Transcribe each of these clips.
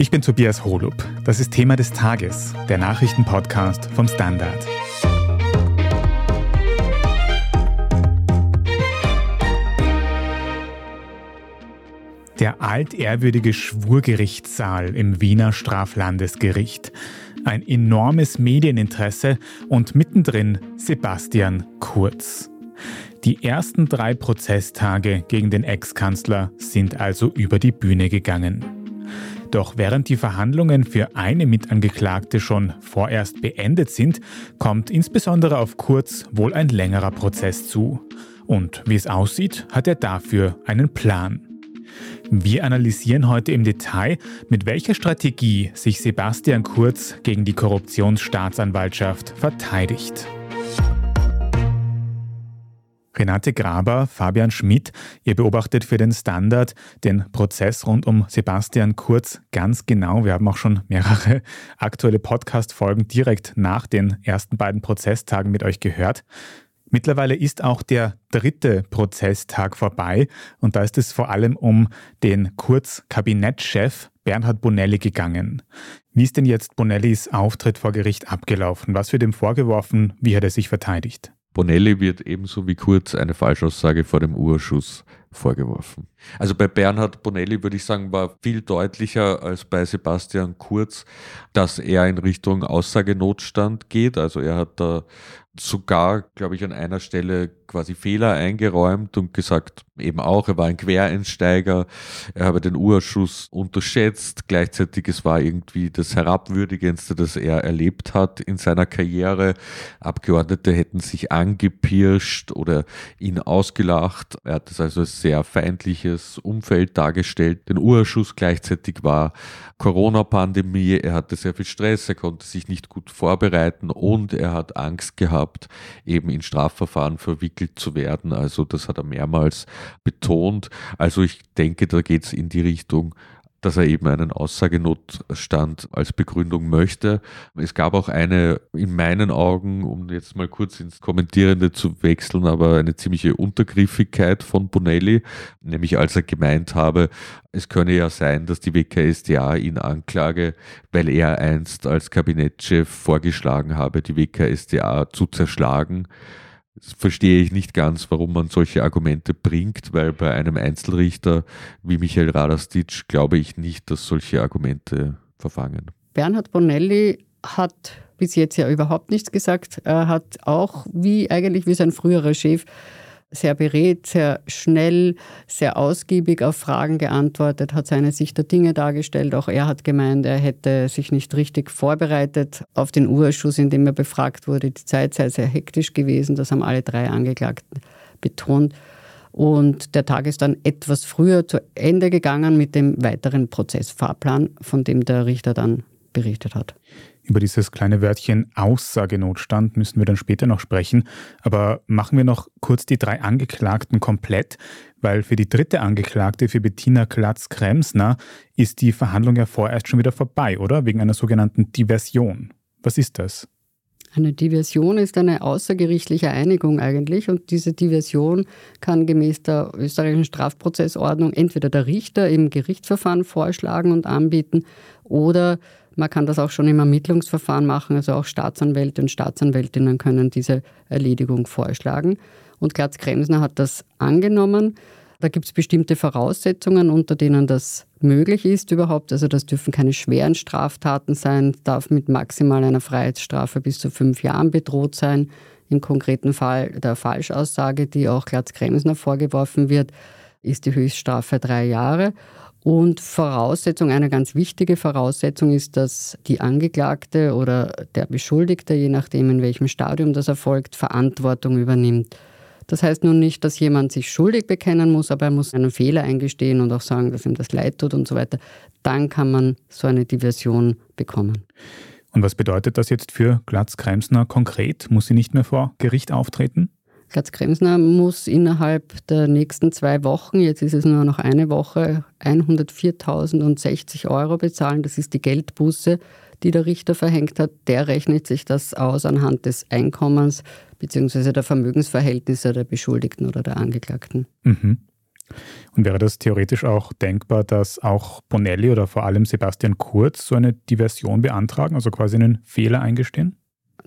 Ich bin Tobias Holub. Das ist Thema des Tages, der Nachrichtenpodcast vom Standard. Der altehrwürdige Schwurgerichtssaal im Wiener Straflandesgericht. Ein enormes Medieninteresse und mittendrin Sebastian Kurz. Die ersten drei Prozesstage gegen den Ex-Kanzler sind also über die Bühne gegangen. Doch während die Verhandlungen für eine Mitangeklagte schon vorerst beendet sind, kommt insbesondere auf Kurz wohl ein längerer Prozess zu. Und wie es aussieht, hat er dafür einen Plan. Wir analysieren heute im Detail, mit welcher Strategie sich Sebastian Kurz gegen die Korruptionsstaatsanwaltschaft verteidigt. Renate Graber, Fabian Schmidt, ihr beobachtet für den Standard den Prozess rund um Sebastian Kurz ganz genau. Wir haben auch schon mehrere aktuelle Podcast-Folgen direkt nach den ersten beiden Prozesstagen mit euch gehört. Mittlerweile ist auch der dritte Prozesstag vorbei und da ist es vor allem um den Kurz-Kabinettschef Bernhard Bonelli gegangen. Wie ist denn jetzt Bonellis Auftritt vor Gericht abgelaufen? Was wird ihm vorgeworfen? Wie hat er sich verteidigt? Bonelli wird ebenso wie Kurz eine Falschaussage vor dem Urschuss vorgeworfen. Also bei Bernhard Bonelli würde ich sagen, war viel deutlicher als bei Sebastian Kurz, dass er in Richtung Aussagenotstand geht. Also er hat da sogar, glaube ich, an einer Stelle quasi Fehler eingeräumt und gesagt, eben auch, er war ein Quereinsteiger, er habe den Urschuss unterschätzt, gleichzeitig es war irgendwie das Herabwürdigendste, das er erlebt hat in seiner Karriere. Abgeordnete hätten sich angepirscht oder ihn ausgelacht. Er hat es also als sehr feindliches Umfeld dargestellt. Den Urschuss gleichzeitig war Corona-Pandemie, er hatte sehr viel Stress, er konnte sich nicht gut vorbereiten und er hat Angst gehabt, eben in Strafverfahren verwickelt zu werden. Also das hat er mehrmals betont. Also ich denke, da geht es in die Richtung, dass er eben einen Aussagenotstand als Begründung möchte. Es gab auch eine, in meinen Augen, um jetzt mal kurz ins Kommentierende zu wechseln, aber eine ziemliche Untergriffigkeit von Bonelli, nämlich als er gemeint habe, es könne ja sein, dass die WKSDA ihn anklage, weil er einst als Kabinettschef vorgeschlagen habe, die WKSDA zu zerschlagen verstehe ich nicht ganz, warum man solche Argumente bringt, weil bei einem Einzelrichter wie Michael Radastic glaube ich nicht, dass solche Argumente verfangen. Bernhard Bonelli hat bis jetzt ja überhaupt nichts gesagt. Er hat auch, wie eigentlich wie sein früherer Chef, sehr beredt, sehr schnell, sehr ausgiebig auf Fragen geantwortet, hat seine Sicht der Dinge dargestellt. Auch er hat gemeint, er hätte sich nicht richtig vorbereitet auf den Urschuss, in dem er befragt wurde. Die Zeit sei sehr hektisch gewesen, das haben alle drei Angeklagten betont. Und der Tag ist dann etwas früher zu Ende gegangen mit dem weiteren Prozessfahrplan, von dem der Richter dann berichtet hat. Über dieses kleine Wörtchen Aussagenotstand müssen wir dann später noch sprechen. Aber machen wir noch kurz die drei Angeklagten komplett, weil für die dritte Angeklagte, für Bettina Klatz-Kremsner, ist die Verhandlung ja vorerst schon wieder vorbei, oder? Wegen einer sogenannten Diversion. Was ist das? Eine Diversion ist eine außergerichtliche Einigung eigentlich und diese Diversion kann gemäß der österreichischen Strafprozessordnung entweder der Richter im Gerichtsverfahren vorschlagen und anbieten oder man kann das auch schon im Ermittlungsverfahren machen, also auch Staatsanwälte und Staatsanwältinnen können diese Erledigung vorschlagen. Und Glatz Kremsner hat das angenommen. Da gibt es bestimmte Voraussetzungen, unter denen das möglich ist überhaupt. Also das dürfen keine schweren Straftaten sein, darf mit maximal einer Freiheitsstrafe bis zu fünf Jahren bedroht sein. Im konkreten Fall der Falschaussage, die auch Glatz Kremsner vorgeworfen wird, ist die Höchststrafe drei Jahre. Und Voraussetzung, eine ganz wichtige Voraussetzung ist, dass die Angeklagte oder der Beschuldigte, je nachdem in welchem Stadium das erfolgt, Verantwortung übernimmt. Das heißt nun nicht, dass jemand sich schuldig bekennen muss, aber er muss einen Fehler eingestehen und auch sagen, dass ihm das leid tut und so weiter. Dann kann man so eine Diversion bekommen. Und was bedeutet das jetzt für Glatz-Kremsner konkret? Muss sie nicht mehr vor Gericht auftreten? Glatz Kremsner muss innerhalb der nächsten zwei Wochen, jetzt ist es nur noch eine Woche, 104.060 Euro bezahlen. Das ist die Geldbuße, die der Richter verhängt hat. Der rechnet sich das aus anhand des Einkommens bzw. der Vermögensverhältnisse der Beschuldigten oder der Angeklagten. Mhm. Und wäre das theoretisch auch denkbar, dass auch Bonelli oder vor allem Sebastian Kurz so eine Diversion beantragen, also quasi einen Fehler eingestehen?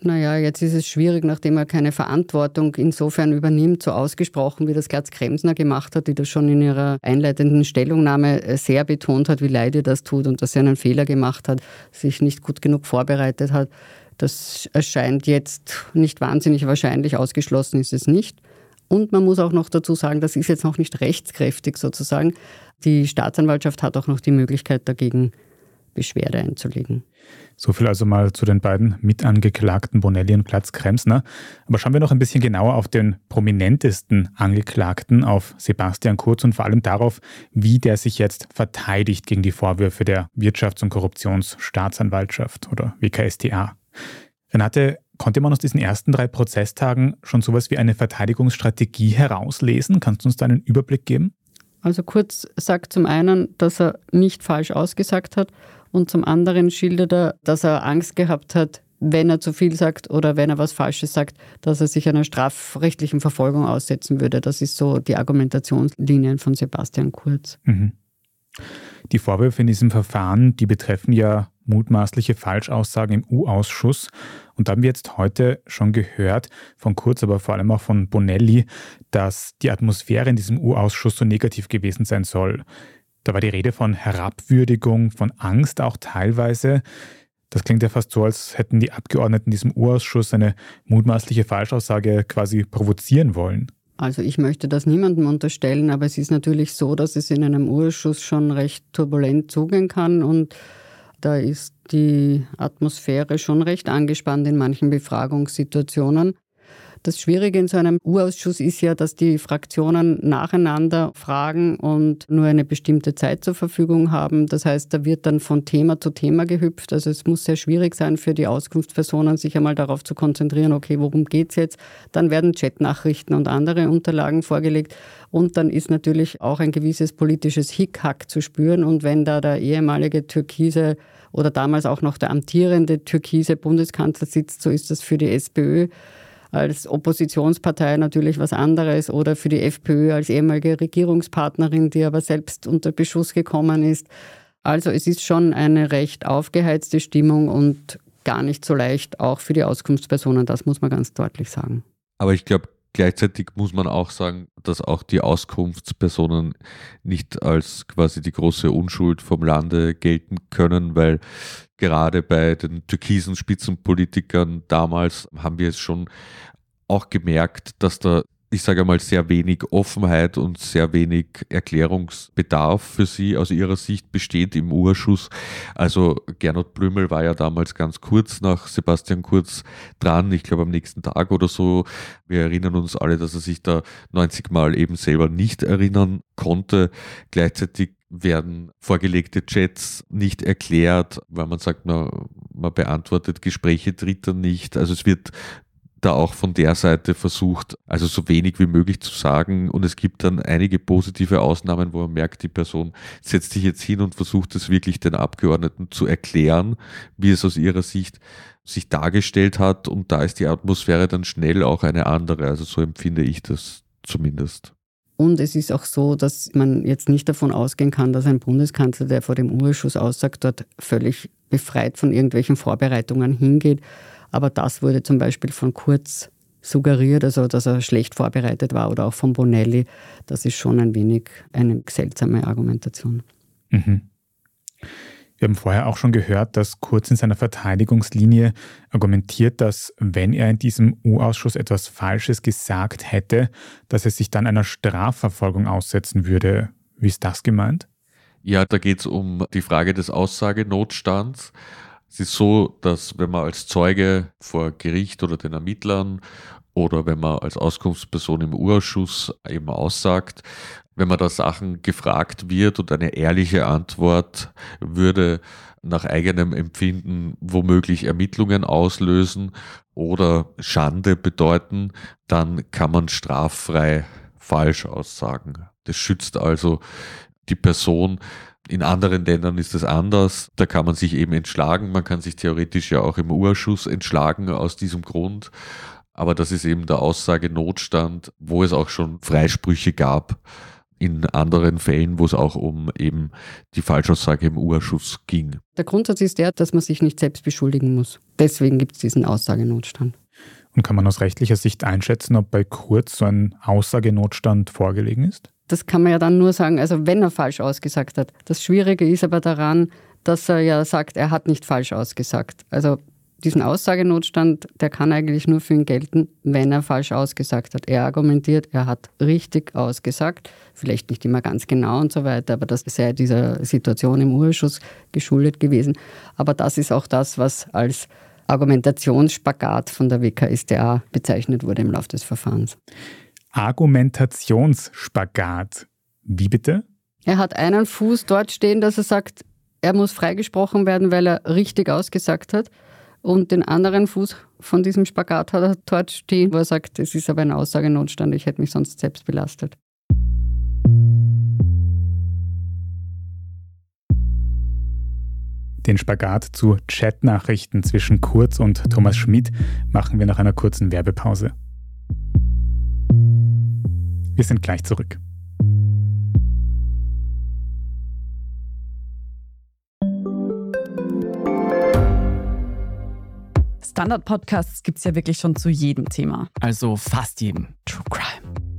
Naja, jetzt ist es schwierig, nachdem er keine Verantwortung insofern übernimmt, so ausgesprochen, wie das Gerz Kremsner gemacht hat, die das schon in ihrer einleitenden Stellungnahme äh, sehr betont hat, wie leid ihr das tut und dass er einen Fehler gemacht hat, sich nicht gut genug vorbereitet hat. Das erscheint jetzt nicht wahnsinnig wahrscheinlich, ausgeschlossen ist es nicht. Und man muss auch noch dazu sagen, das ist jetzt noch nicht rechtskräftig sozusagen. Die Staatsanwaltschaft hat auch noch die Möglichkeit, dagegen Beschwerde einzulegen. So viel also mal zu den beiden Mitangeklagten Bonelli und Platz Kremsner. Aber schauen wir noch ein bisschen genauer auf den prominentesten Angeklagten, auf Sebastian Kurz und vor allem darauf, wie der sich jetzt verteidigt gegen die Vorwürfe der Wirtschafts- und Korruptionsstaatsanwaltschaft oder WKStA. Renate, konnte man aus diesen ersten drei Prozesstagen schon sowas wie eine Verteidigungsstrategie herauslesen? Kannst du uns da einen Überblick geben? Also Kurz sagt zum einen, dass er nicht falsch ausgesagt hat und zum anderen schildert er, dass er Angst gehabt hat, wenn er zu viel sagt oder wenn er was Falsches sagt, dass er sich einer strafrechtlichen Verfolgung aussetzen würde. Das ist so die Argumentationslinien von Sebastian Kurz. Mhm. Die Vorwürfe in diesem Verfahren, die betreffen ja mutmaßliche Falschaussagen im U-Ausschuss. Und da haben wir jetzt heute schon gehört, von Kurz, aber vor allem auch von Bonelli, dass die Atmosphäre in diesem U-Ausschuss so negativ gewesen sein soll. Da war die Rede von Herabwürdigung, von Angst auch teilweise. Das klingt ja fast so, als hätten die Abgeordneten in diesem U-Ausschuss eine mutmaßliche Falschaussage quasi provozieren wollen. Also ich möchte das niemandem unterstellen, aber es ist natürlich so, dass es in einem Urschuss schon recht turbulent zugehen kann und da ist die Atmosphäre schon recht angespannt in manchen Befragungssituationen. Das Schwierige in so einem U-Ausschuss ist ja, dass die Fraktionen nacheinander fragen und nur eine bestimmte Zeit zur Verfügung haben. Das heißt, da wird dann von Thema zu Thema gehüpft. Also es muss sehr schwierig sein für die Auskunftspersonen, sich einmal darauf zu konzentrieren, okay, worum geht es jetzt? Dann werden Chatnachrichten und andere Unterlagen vorgelegt. Und dann ist natürlich auch ein gewisses politisches Hickhack zu spüren. Und wenn da der ehemalige Türkise oder damals auch noch der amtierende türkise Bundeskanzler sitzt, so ist das für die SPÖ als Oppositionspartei natürlich was anderes oder für die FPÖ als ehemalige Regierungspartnerin, die aber selbst unter Beschuss gekommen ist. Also es ist schon eine recht aufgeheizte Stimmung und gar nicht so leicht, auch für die Auskunftspersonen, das muss man ganz deutlich sagen. Aber ich glaube, gleichzeitig muss man auch sagen, dass auch die Auskunftspersonen nicht als quasi die große Unschuld vom Lande gelten können, weil gerade bei den türkisen Spitzenpolitikern damals haben wir es schon auch gemerkt, dass da ich sage mal, sehr wenig Offenheit und sehr wenig Erklärungsbedarf für sie aus ihrer Sicht besteht im Urschuss. Also Gernot Blümel war ja damals ganz kurz nach Sebastian Kurz dran, ich glaube am nächsten Tag oder so. Wir erinnern uns alle, dass er sich da 90 Mal eben selber nicht erinnern konnte. Gleichzeitig werden vorgelegte Chats nicht erklärt, weil man sagt, man, man beantwortet Gespräche Dritter nicht. Also es wird da auch von der Seite versucht, also so wenig wie möglich zu sagen. Und es gibt dann einige positive Ausnahmen, wo man merkt, die Person setzt sich jetzt hin und versucht es wirklich den Abgeordneten zu erklären, wie es aus ihrer Sicht sich dargestellt hat. Und da ist die Atmosphäre dann schnell auch eine andere. Also so empfinde ich das zumindest. Und es ist auch so, dass man jetzt nicht davon ausgehen kann, dass ein Bundeskanzler, der vor dem Urschuss aussagt, dort völlig befreit von irgendwelchen Vorbereitungen hingeht. Aber das wurde zum Beispiel von Kurz suggeriert, also dass er schlecht vorbereitet war oder auch von Bonelli. Das ist schon ein wenig eine seltsame Argumentation. Mhm. Wir haben vorher auch schon gehört, dass Kurz in seiner Verteidigungslinie argumentiert, dass wenn er in diesem U-Ausschuss etwas Falsches gesagt hätte, dass er sich dann einer Strafverfolgung aussetzen würde. Wie ist das gemeint? Ja, da geht es um die Frage des Aussagenotstands. Es ist so, dass wenn man als Zeuge vor Gericht oder den Ermittlern oder wenn man als Auskunftsperson im Urausschuss eben aussagt, wenn man da Sachen gefragt wird und eine ehrliche Antwort würde nach eigenem Empfinden womöglich Ermittlungen auslösen oder Schande bedeuten, dann kann man straffrei falsch aussagen. Das schützt also die Person in anderen Ländern ist es anders. Da kann man sich eben entschlagen. Man kann sich theoretisch ja auch im Urschuss entschlagen aus diesem Grund. Aber das ist eben der Aussage Notstand, wo es auch schon Freisprüche gab. in anderen Fällen, wo es auch um eben die Falschaussage im Urschuss ging. Der Grundsatz ist der, dass man sich nicht selbst beschuldigen muss. Deswegen gibt es diesen Aussagenotstand. Und kann man aus rechtlicher Sicht einschätzen, ob bei Kurz so ein Aussagenotstand vorgelegen ist? Das kann man ja dann nur sagen, also wenn er falsch ausgesagt hat. Das Schwierige ist aber daran, dass er ja sagt, er hat nicht falsch ausgesagt. Also diesen Aussagenotstand, der kann eigentlich nur für ihn gelten, wenn er falsch ausgesagt hat. Er argumentiert, er hat richtig ausgesagt, vielleicht nicht immer ganz genau und so weiter, aber das sei dieser Situation im Urschuss geschuldet gewesen. Aber das ist auch das, was als Argumentationsspagat von der WKSDA bezeichnet wurde im Laufe des Verfahrens. Argumentationsspagat. Wie bitte? Er hat einen Fuß dort stehen, dass er sagt, er muss freigesprochen werden, weil er richtig ausgesagt hat. Und den anderen Fuß von diesem Spagat hat er dort stehen, wo er sagt, es ist aber ein Aussagenotstand, ich hätte mich sonst selbst belastet. Den Spagat zu Chatnachrichten zwischen Kurz und Thomas Schmidt machen wir nach einer kurzen Werbepause. Wir sind gleich zurück. Standard-Podcasts gibt es ja wirklich schon zu jedem Thema. Also fast jedem. True Crime.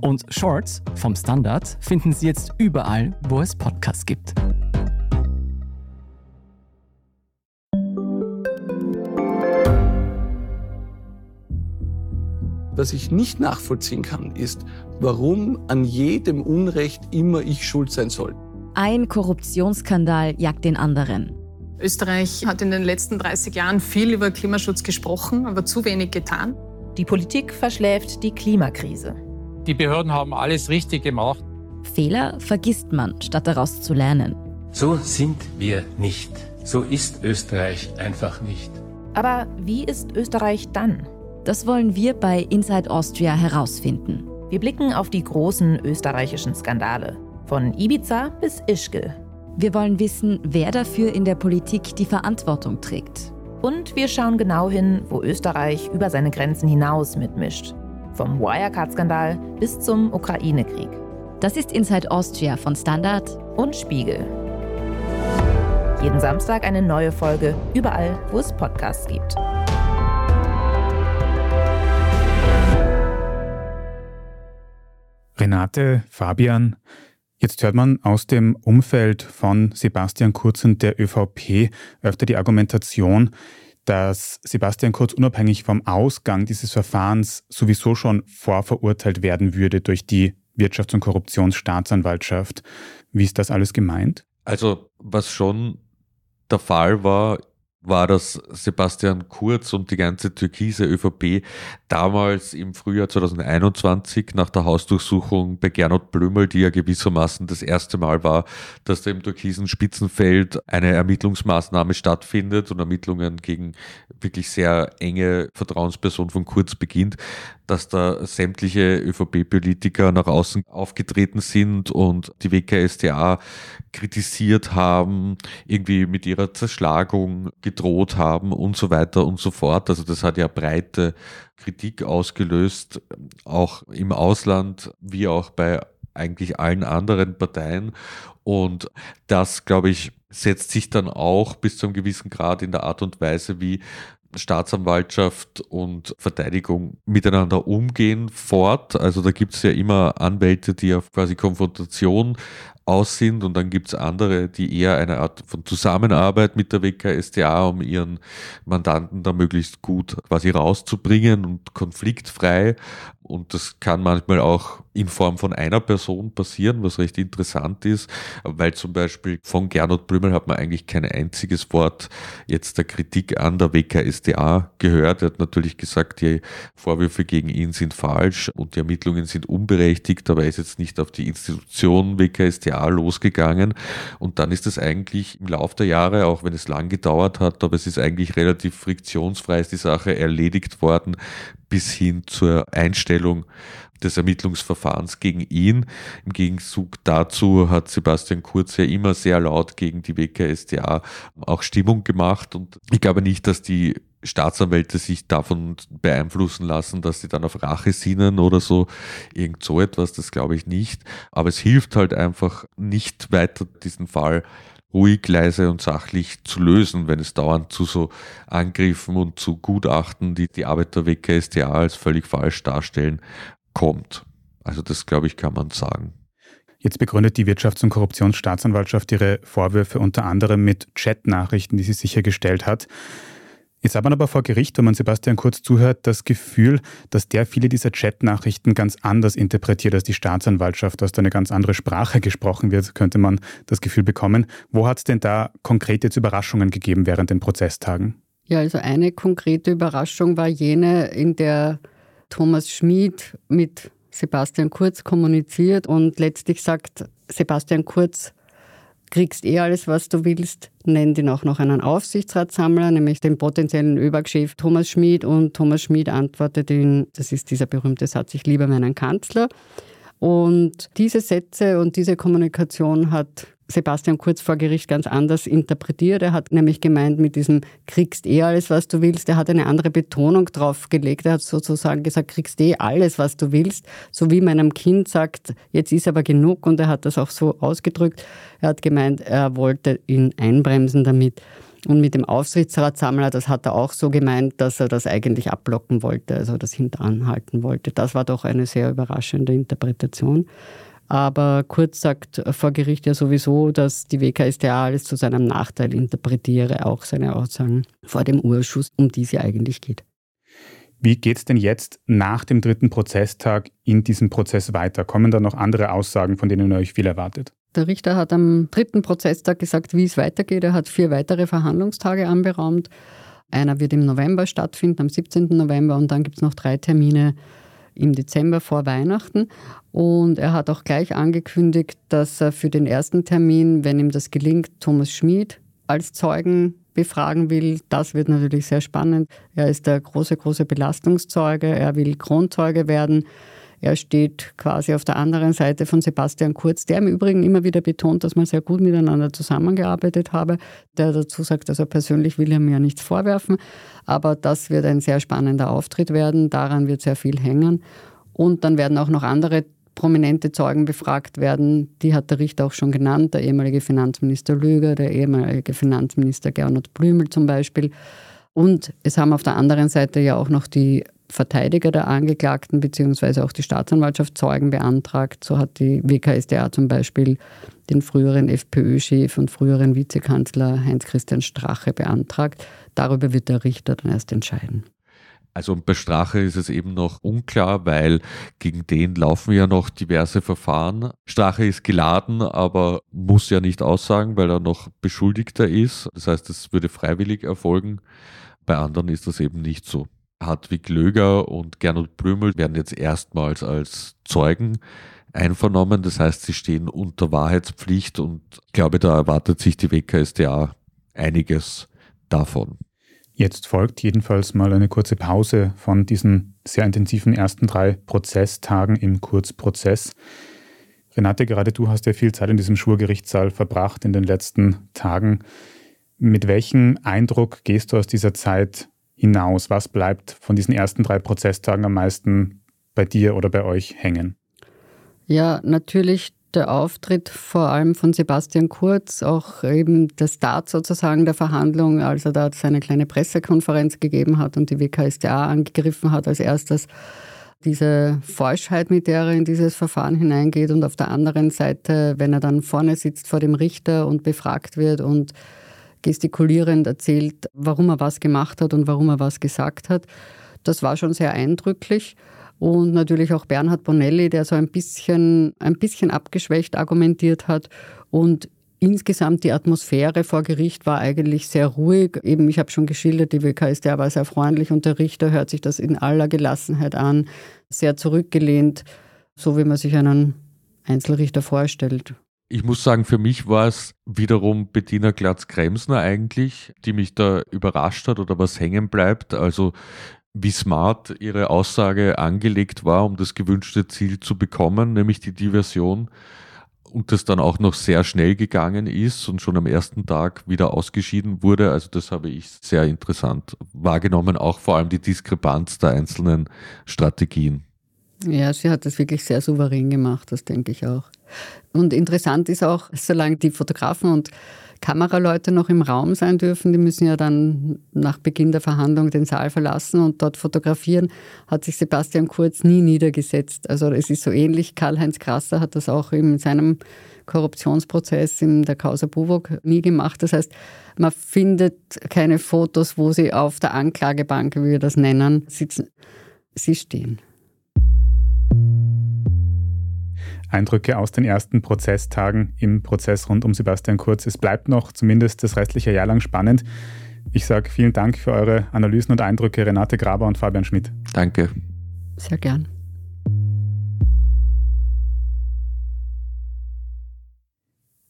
Und Shorts vom Standard finden Sie jetzt überall, wo es Podcasts gibt. Was ich nicht nachvollziehen kann, ist, warum an jedem Unrecht immer ich schuld sein soll. Ein Korruptionsskandal jagt den anderen. Österreich hat in den letzten 30 Jahren viel über Klimaschutz gesprochen, aber zu wenig getan. Die Politik verschläft die Klimakrise. Die Behörden haben alles richtig gemacht. Fehler vergisst man, statt daraus zu lernen. So sind wir nicht. So ist Österreich einfach nicht. Aber wie ist Österreich dann? Das wollen wir bei Inside Austria herausfinden. Wir blicken auf die großen österreichischen Skandale. Von Ibiza bis Ischgl. Wir wollen wissen, wer dafür in der Politik die Verantwortung trägt. Und wir schauen genau hin, wo Österreich über seine Grenzen hinaus mitmischt. Vom Wirecard-Skandal bis zum Ukraine-Krieg. Das ist Inside Austria von Standard und Spiegel. Jeden Samstag eine neue Folge, überall, wo es Podcasts gibt. Renate, Fabian, jetzt hört man aus dem Umfeld von Sebastian Kurz und der ÖVP öfter die Argumentation, dass Sebastian Kurz unabhängig vom Ausgang dieses Verfahrens sowieso schon vorverurteilt werden würde durch die Wirtschafts- und Korruptionsstaatsanwaltschaft. Wie ist das alles gemeint? Also was schon der Fall war, war, dass Sebastian Kurz und die ganze türkise ÖVP damals im Frühjahr 2021 nach der Hausdurchsuchung bei Gernot Blümel, die ja gewissermaßen das erste Mal war, dass da im türkisen Spitzenfeld eine Ermittlungsmaßnahme stattfindet und Ermittlungen gegen wirklich sehr enge Vertrauensperson von Kurz beginnt, dass da sämtliche ÖVP-Politiker nach außen aufgetreten sind und die WKSDA kritisiert haben, irgendwie mit ihrer Zerschlagung gedroht haben und so weiter und so fort. Also das hat ja breite Kritik ausgelöst, auch im Ausland wie auch bei eigentlich allen anderen Parteien. Und das, glaube ich, setzt sich dann auch bis zu einem gewissen Grad in der Art und Weise, wie Staatsanwaltschaft und Verteidigung miteinander umgehen fort. Also da gibt es ja immer Anwälte, die auf quasi Konfrontation aus sind und dann gibt es andere, die eher eine Art von Zusammenarbeit mit der WKStA, um ihren Mandanten da möglichst gut quasi rauszubringen und konfliktfrei. Und das kann manchmal auch in Form von einer Person passieren, was recht interessant ist, weil zum Beispiel von Gernot Blümel hat man eigentlich kein einziges Wort jetzt der Kritik an der WKStA gehört. Er hat natürlich gesagt, die Vorwürfe gegen ihn sind falsch und die Ermittlungen sind unberechtigt, aber er ist jetzt nicht auf die Institution WKStA WKStA losgegangen und dann ist es eigentlich im Laufe der Jahre, auch wenn es lang gedauert hat, aber es ist eigentlich relativ friktionsfrei ist die Sache erledigt worden bis hin zur Einstellung des Ermittlungsverfahrens gegen ihn. Im Gegenzug dazu hat Sebastian Kurz ja immer sehr laut gegen die WKSDA auch Stimmung gemacht und ich glaube nicht, dass die Staatsanwälte sich davon beeinflussen lassen, dass sie dann auf Rache sinnen oder so. Irgend so etwas, das glaube ich nicht. Aber es hilft halt einfach nicht weiter diesen Fall ruhig, leise und sachlich zu lösen, wenn es dauernd zu so Angriffen und zu Gutachten, die die Arbeit der WKStA als völlig falsch darstellen, kommt. Also das, glaube ich, kann man sagen. Jetzt begründet die Wirtschafts- und Korruptionsstaatsanwaltschaft ihre Vorwürfe unter anderem mit Chatnachrichten, die sie sichergestellt hat. Jetzt hat man aber vor Gericht, wenn man Sebastian Kurz zuhört, das Gefühl, dass der viele dieser Chatnachrichten ganz anders interpretiert als die Staatsanwaltschaft, dass da eine ganz andere Sprache gesprochen wird, könnte man das Gefühl bekommen. Wo hat es denn da konkrete Überraschungen gegeben während den Prozesstagen? Ja, also eine konkrete Überraschung war jene, in der Thomas Schmid mit Sebastian Kurz kommuniziert und letztlich sagt Sebastian Kurz, kriegst eh alles, was du willst, nennt ihn auch noch einen Aufsichtsratssammler, nämlich den potenziellen ÖBAG-Chef Thomas Schmid und Thomas Schmid antwortet ihm, das ist dieser berühmte Satz, ich liebe meinen Kanzler. Und diese Sätze und diese Kommunikation hat Sebastian Kurz vor Gericht ganz anders interpretiert. Er hat nämlich gemeint, mit diesem kriegst eh alles, was du willst. Er hat eine andere Betonung drauf gelegt. Er hat sozusagen gesagt, kriegst eh alles, was du willst. So wie meinem Kind sagt, jetzt ist aber genug. Und er hat das auch so ausgedrückt. Er hat gemeint, er wollte ihn einbremsen damit. Und mit dem Aufsichtsratssammler, das hat er auch so gemeint, dass er das eigentlich abblocken wollte, also das hinteranhalten wollte. Das war doch eine sehr überraschende Interpretation. Aber Kurz sagt vor Gericht ja sowieso, dass die WKStA alles zu seinem Nachteil interpretiere, auch seine Aussagen vor dem Urschuss, um die es ja eigentlich geht. Wie geht es denn jetzt nach dem dritten Prozesstag in diesem Prozess weiter? Kommen da noch andere Aussagen, von denen ihr euch viel erwartet? Der Richter hat am dritten Prozesstag gesagt, wie es weitergeht. Er hat vier weitere Verhandlungstage anberaumt. Einer wird im November stattfinden, am 17. November, und dann gibt es noch drei Termine im Dezember vor Weihnachten. Und er hat auch gleich angekündigt, dass er für den ersten Termin, wenn ihm das gelingt, Thomas Schmid als Zeugen befragen will. Das wird natürlich sehr spannend. Er ist der große, große Belastungszeuge. Er will Kronzeuge werden. Er steht quasi auf der anderen Seite von Sebastian Kurz, der im Übrigen immer wieder betont, dass man sehr gut miteinander zusammengearbeitet habe, der dazu sagt, also persönlich will er mir nichts vorwerfen, aber das wird ein sehr spannender Auftritt werden, daran wird sehr viel hängen und dann werden auch noch andere prominente Zeugen befragt werden. Die hat der Richter auch schon genannt, der ehemalige Finanzminister Lüger, der ehemalige Finanzminister Gernot Blümel zum Beispiel. Und es haben auf der anderen Seite ja auch noch die Verteidiger der Angeklagten bzw. auch die Staatsanwaltschaft Zeugen beantragt. So hat die WKSDA zum Beispiel den früheren FPÖ-Chef und früheren Vizekanzler Heinz-Christian Strache beantragt. Darüber wird der Richter dann erst entscheiden. Also bei Strache ist es eben noch unklar, weil gegen den laufen ja noch diverse Verfahren. Strache ist geladen, aber muss ja nicht aussagen, weil er noch Beschuldigter ist. Das heißt, es würde freiwillig erfolgen. Bei anderen ist das eben nicht so. Hartwig Löger und Gernot Blümel werden jetzt erstmals als Zeugen einvernommen. Das heißt, sie stehen unter Wahrheitspflicht und ich glaube, da erwartet sich die WKSDA einiges davon. Jetzt folgt jedenfalls mal eine kurze Pause von diesen sehr intensiven ersten drei Prozesstagen im Kurzprozess. Renate, gerade du hast ja viel Zeit in diesem Schwurgerichtssaal verbracht in den letzten Tagen. Mit welchem Eindruck gehst du aus dieser Zeit hinaus? Was bleibt von diesen ersten drei Prozesstagen am meisten bei dir oder bei euch hängen? Ja, natürlich der Auftritt vor allem von Sebastian Kurz, auch eben der Start sozusagen der Verhandlung, als er da seine kleine Pressekonferenz gegeben hat und die WKStA angegriffen hat als erstes. Diese Falschheit, mit der er in dieses Verfahren hineingeht und auf der anderen Seite, wenn er dann vorne sitzt vor dem Richter und befragt wird und gestikulierend erzählt, warum er was gemacht hat und warum er was gesagt hat. Das war schon sehr eindrücklich. Und natürlich auch Bernhard Bonelli, der so ein bisschen, ein bisschen abgeschwächt argumentiert hat. Und insgesamt die Atmosphäre vor Gericht war eigentlich sehr ruhig. Eben, ich habe schon geschildert, die WKStA war sehr freundlich und der Richter hört sich das in aller Gelassenheit an, sehr zurückgelehnt, so wie man sich einen Einzelrichter vorstellt. Ich muss sagen, für mich war es wiederum Bettina Glatz-Kremsner eigentlich, die mich da überrascht hat oder was hängen bleibt. Also wie smart ihre Aussage angelegt war, um das gewünschte Ziel zu bekommen, nämlich die Diversion. Und das dann auch noch sehr schnell gegangen ist und schon am ersten Tag wieder ausgeschieden wurde. Also das habe ich sehr interessant wahrgenommen, auch vor allem die Diskrepanz der einzelnen Strategien. Ja, sie hat das wirklich sehr souverän gemacht, das denke ich auch. Und interessant ist auch, solange die Fotografen und Kameraleute noch im Raum sein dürfen, die müssen ja dann nach Beginn der Verhandlung den Saal verlassen und dort fotografieren, hat sich Sebastian Kurz nie niedergesetzt. Also es ist so ähnlich, Karl-Heinz Krasser hat das auch in seinem Korruptionsprozess in der Causa Buwok nie gemacht. Das heißt, man findet keine Fotos, wo sie auf der Anklagebank, wie wir das nennen, sitzen. Sie stehen. Eindrücke aus den ersten Prozesstagen im Prozess rund um Sebastian Kurz. Es bleibt noch zumindest das restliche Jahr lang spannend. Ich sage vielen Dank für eure Analysen und Eindrücke, Renate Graber und Fabian Schmidt. Danke. Sehr gern.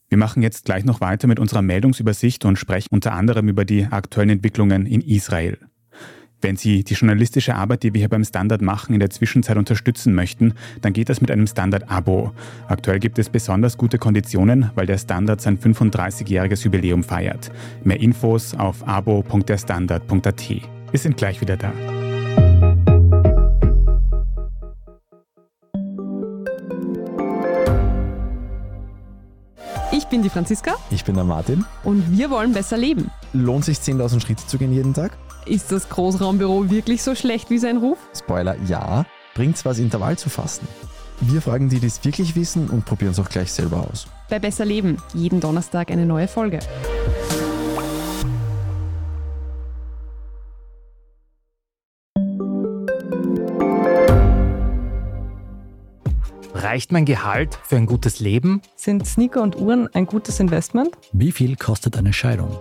Wir machen jetzt gleich noch weiter mit unserer Meldungsübersicht und sprechen unter anderem über die aktuellen Entwicklungen in Israel. Wenn Sie die journalistische Arbeit, die wir hier beim Standard machen, in der Zwischenzeit unterstützen möchten, dann geht das mit einem Standard-Abo. Aktuell gibt es besonders gute Konditionen, weil der Standard sein 35-jähriges Jubiläum feiert. Mehr Infos auf abo.derstandard.at. Wir sind gleich wieder da. Ich bin die Franziska. Ich bin der Martin. Und wir wollen besser leben. Lohnt sich 10.000 Schritte zu gehen jeden Tag? Ist das Großraumbüro wirklich so schlecht wie sein Ruf? Spoiler, ja. Bringt's was, Intervall zu fassen? Wir fragen die, die es wirklich wissen und probieren es auch gleich selber aus. Bei Besser Leben, jeden Donnerstag eine neue Folge. Reicht mein Gehalt für ein gutes Leben? Sind Sneaker und Uhren ein gutes Investment? Wie viel kostet eine Scheidung?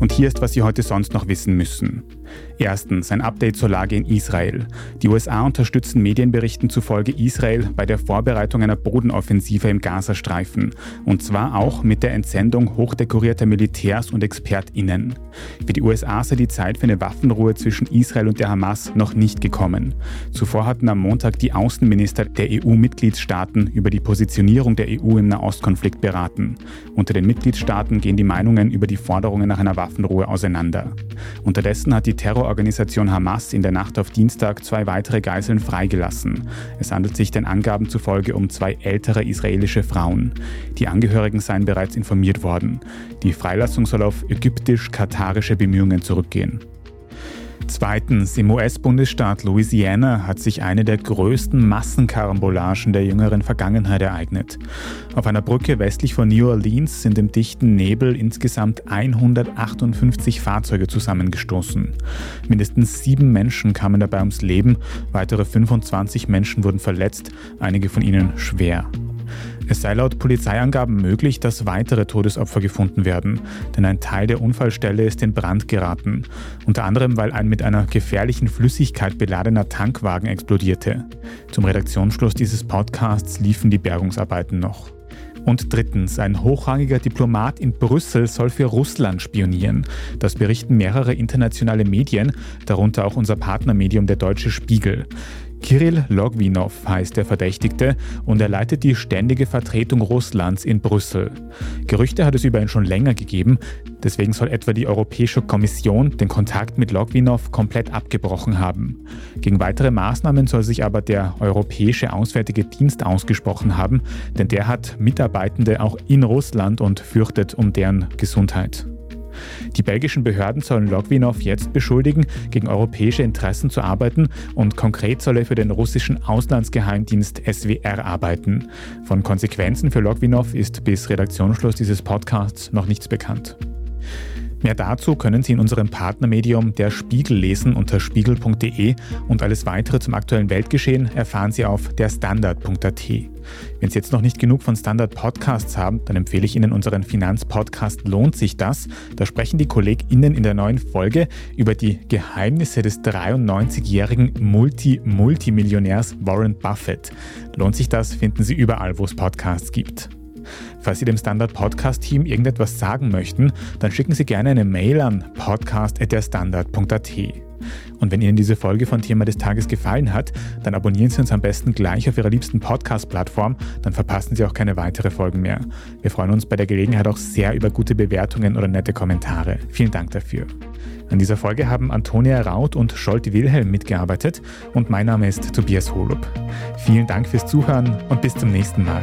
Und hier ist, was Sie heute sonst noch wissen müssen. Erstens ein Update zur Lage in Israel. Die USA unterstützen Medienberichten zufolge Israel bei der Vorbereitung einer Bodenoffensive im Gazastreifen. Und zwar auch mit der Entsendung hochdekorierter Militärs und ExpertInnen. Für die USA sei die Zeit für eine Waffenruhe zwischen Israel und der Hamas noch nicht gekommen. Zuvor hatten am Montag die Außenminister der EU-Mitgliedstaaten über die Positionierung der EU im Nahostkonflikt beraten. Unter den Mitgliedstaaten gehen die Meinungen über die Forderungen nach einer Waffenruhe auseinander. Unterdessen hat die Terrororganisation Hamas in der Nacht auf Dienstag zwei weitere Geiseln freigelassen. Es handelt sich den Angaben zufolge um zwei ältere israelische Frauen. Die Angehörigen seien bereits informiert worden. Die Freilassung soll auf ägyptisch-katarische Bemühungen zurückgehen. Zweitens, im US-Bundesstaat Louisiana hat sich eine der größten Massenkarambolagen der jüngeren Vergangenheit ereignet. Auf einer Brücke westlich von New Orleans sind im dichten Nebel insgesamt 158 Fahrzeuge zusammengestoßen. Mindestens sieben Menschen kamen dabei ums Leben, weitere 25 Menschen wurden verletzt, einige von ihnen schwer. Es sei laut Polizeiangaben möglich, dass weitere Todesopfer gefunden werden, denn ein Teil der Unfallstelle ist in Brand geraten, unter anderem weil ein mit einer gefährlichen Flüssigkeit beladener Tankwagen explodierte. Zum Redaktionsschluss dieses Podcasts liefen die Bergungsarbeiten noch. Und drittens, ein hochrangiger Diplomat in Brüssel soll für Russland spionieren. Das berichten mehrere internationale Medien, darunter auch unser Partnermedium der Deutsche Spiegel. Kirill Logwinov heißt der Verdächtigte und er leitet die ständige Vertretung Russlands in Brüssel. Gerüchte hat es über ihn schon länger gegeben, deswegen soll etwa die Europäische Kommission den Kontakt mit Logwinov komplett abgebrochen haben. Gegen weitere Maßnahmen soll sich aber der Europäische Auswärtige Dienst ausgesprochen haben, denn der hat Mitarbeitende auch in Russland und fürchtet um deren Gesundheit. Die belgischen Behörden sollen Logwinov jetzt beschuldigen, gegen europäische Interessen zu arbeiten und konkret soll er für den russischen Auslandsgeheimdienst SWR arbeiten. Von Konsequenzen für Logwinov ist bis Redaktionsschluss dieses Podcasts noch nichts bekannt. Mehr dazu können Sie in unserem Partnermedium Der Spiegel lesen unter spiegel.de und alles weitere zum aktuellen Weltgeschehen erfahren Sie auf derstandard.at. Wenn Sie jetzt noch nicht genug von Standard Podcasts haben, dann empfehle ich Ihnen unseren Finanzpodcast Lohnt sich das? Da sprechen die KollegInnen in der neuen Folge über die Geheimnisse des 93-jährigen Multi-Multimillionärs Warren Buffett. Lohnt sich das, finden Sie überall, wo es Podcasts gibt. Falls Sie dem Standard Podcast Team irgendetwas sagen möchten, dann schicken Sie gerne eine Mail an podcast.derstandard.at. Und wenn Ihnen diese Folge von Thema des Tages gefallen hat, dann abonnieren Sie uns am besten gleich auf Ihrer liebsten Podcast-Plattform, dann verpassen Sie auch keine weitere Folgen mehr. Wir freuen uns bei der Gelegenheit auch sehr über gute Bewertungen oder nette Kommentare. Vielen Dank dafür. An dieser Folge haben Antonia Raut und Scholt Wilhelm mitgearbeitet und mein Name ist Tobias Holub. Vielen Dank fürs Zuhören und bis zum nächsten Mal.